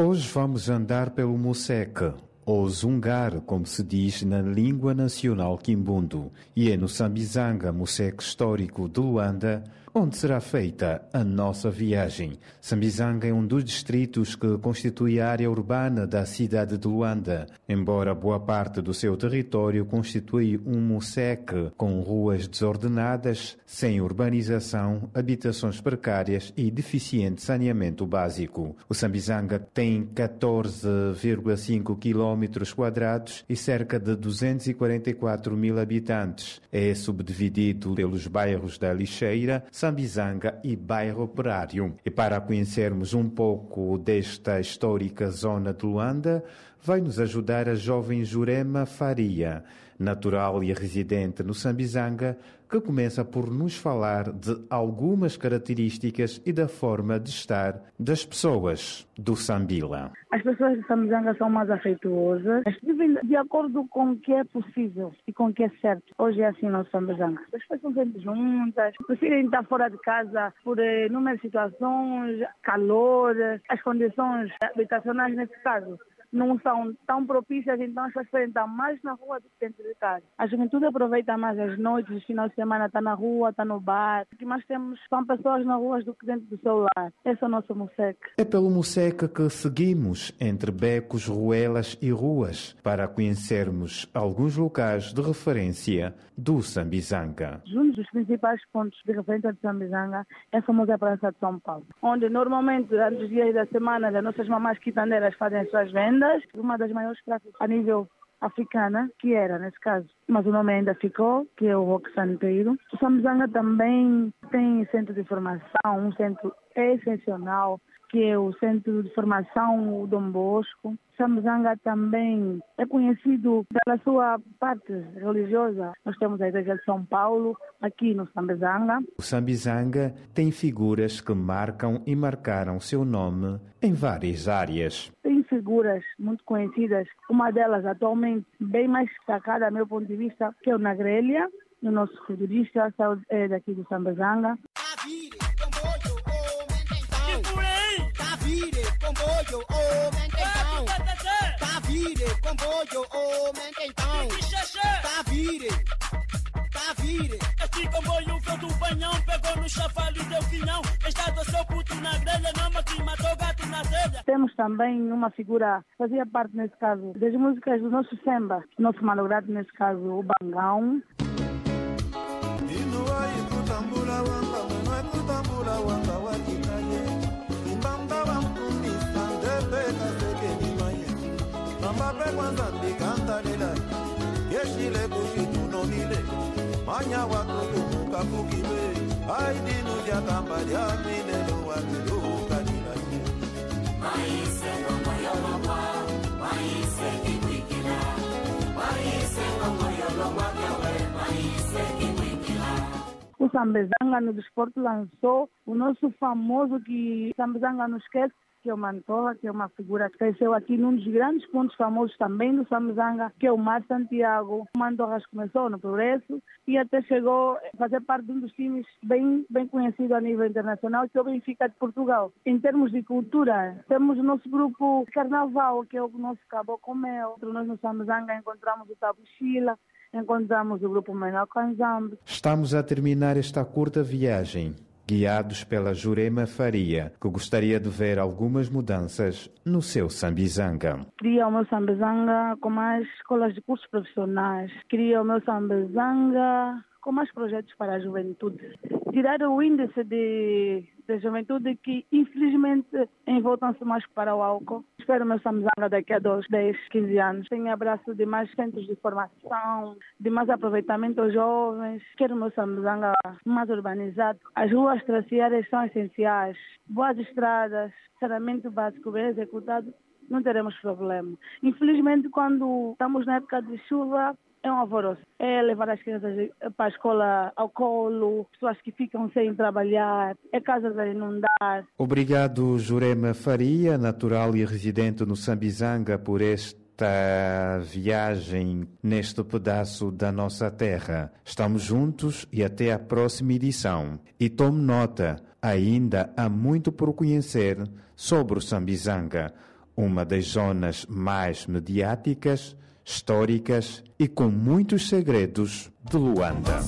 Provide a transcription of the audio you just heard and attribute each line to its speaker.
Speaker 1: Hoje vamos andar pelo Museca, ou Zungar, como se diz na língua nacional quimbundo, e é no Sambizanga, Museca Histórico de Luanda, onde será feita a nossa viagem. Sambizanga é um dos distritos que constitui a área urbana da cidade de Luanda, embora boa parte do seu território constitui um museque com ruas desordenadas, sem urbanização, habitações precárias e deficiente saneamento básico. O Sambizanga tem 14,5 quilómetros quadrados e cerca de 244 mil habitantes. É subdividido pelos bairros da Lixeira, Sambizanga e Bairro Operário. E para conhecermos um pouco desta histórica zona de Luanda, vai nos ajudar a jovem Jurema Faria, natural e residente no Sambizanga, que começa por nos falar de algumas características e da forma de estar das pessoas do Sambila.
Speaker 2: As pessoas de Sambizanga são mais afetuosas, vivem de acordo com o que é possível e com o que é certo. Hoje é assim no Sambizanga. As pessoas estão sempre juntas, preferem estar fora de casa por inúmeras situações, calor, as condições habitacionais nesse caso não são tão propícias, então as pessoas estar mais na rua do que dentro de casa. A juventude aproveita mais as noites, os finais de semana, está na rua, está no bar. O que mais temos são pessoas na rua do que dentro do celular. Esse é o nosso Museca.
Speaker 1: É pelo Museca que seguimos entre becos, ruelas e ruas para conhecermos alguns locais de referência do Sambizanga.
Speaker 2: Um dos principais pontos de referência de Sambizanga é a famosa Praça de São Paulo, onde normalmente, durante os dias da semana, as nossas mamás quitandeiras fazem as suas vendas uma das maiores praças a nível africana, que era nesse caso, mas o nome ainda ficou, que é o Roque Santeiro. O Sambizanga também tem centro de formação, um centro excepcional, que é o Centro de Formação Dom Bosco. Sambizanga também é conhecido pela sua parte religiosa. Nós temos a Igreja de São Paulo aqui no Sambizanga.
Speaker 1: O Sambizanga tem figuras que marcam e marcaram seu nome em várias áreas.
Speaker 2: Tem figuras muito conhecidas, uma delas atualmente bem mais destacada, a meu ponto de vista, que é o Nagrelha, o nosso futurista, é daqui do Sambizanga. Comboio, oh, mentão. Tá vire, tá vire. Este comboio veio do banhão, pegou no chafalho e deu quinhão. Está do seu puto na grelha, não que matou gato na telha. Temos também uma figura, fazia parte nesse caso, das músicas do nosso samba, nosso manograto nesse caso, o Bangão.
Speaker 3: Mabe kwanza ndikantalela yeshile kushitunomile manya wakukumuka kukime aidinu lyakamba lyamilelo wakilukanila maise ngomoyolomwa maise kikwikila maise ngomoyolomwakawe maise kikwikila
Speaker 2: o Sambezanga no desporto lançou o nosso famoso que Sambezanga não esquece, que é o Mantorra, que é uma figura que cresceu aqui num dos grandes pontos famosos também do Samizanga, que é o Mar Santiago. O Mantorras começou no Progresso e até chegou a fazer parte de um dos times bem, bem conhecido a nível internacional, que é o Benfica de Portugal. Em termos de cultura, temos o nosso grupo Carnaval, que é o nosso Cabo Comel. Nós no Samizanga encontramos o Tabu Chila, encontramos o grupo Menor Canzambe.
Speaker 1: Estamos a terminar esta curta viagem guiados pela Jurema Faria, que gostaria de ver algumas mudanças no seu Sambizanga.
Speaker 2: Queria o meu Sambizanga com mais escolas de cursos profissionais. Queria o meu Sambizanga com mais projetos para a juventude. Tirar o índice de, de juventude que, infelizmente, envoltam-se mais para o álcool. Espero meu Samzanga daqui a 2, 10, 15 anos. Tenho abraço de mais centros de formação, de mais aproveitamento aos jovens. Quero meu Samzanga mais urbanizado. As ruas terciárias são essenciais. Boas estradas, saneamento básico bem executado não teremos problema. Infelizmente, quando estamos na época de chuva, é um alvoroço. É levar as crianças para a escola ao colo, pessoas que ficam sem trabalhar, é casas a inundar.
Speaker 1: Obrigado, Jurema Faria, natural e residente no Sambizanga, por esta viagem neste pedaço da nossa terra. Estamos juntos e até a próxima edição. E tome nota, ainda há muito por conhecer sobre o Sambizanga uma das zonas mais mediáticas, históricas e com muitos segredos de Luanda.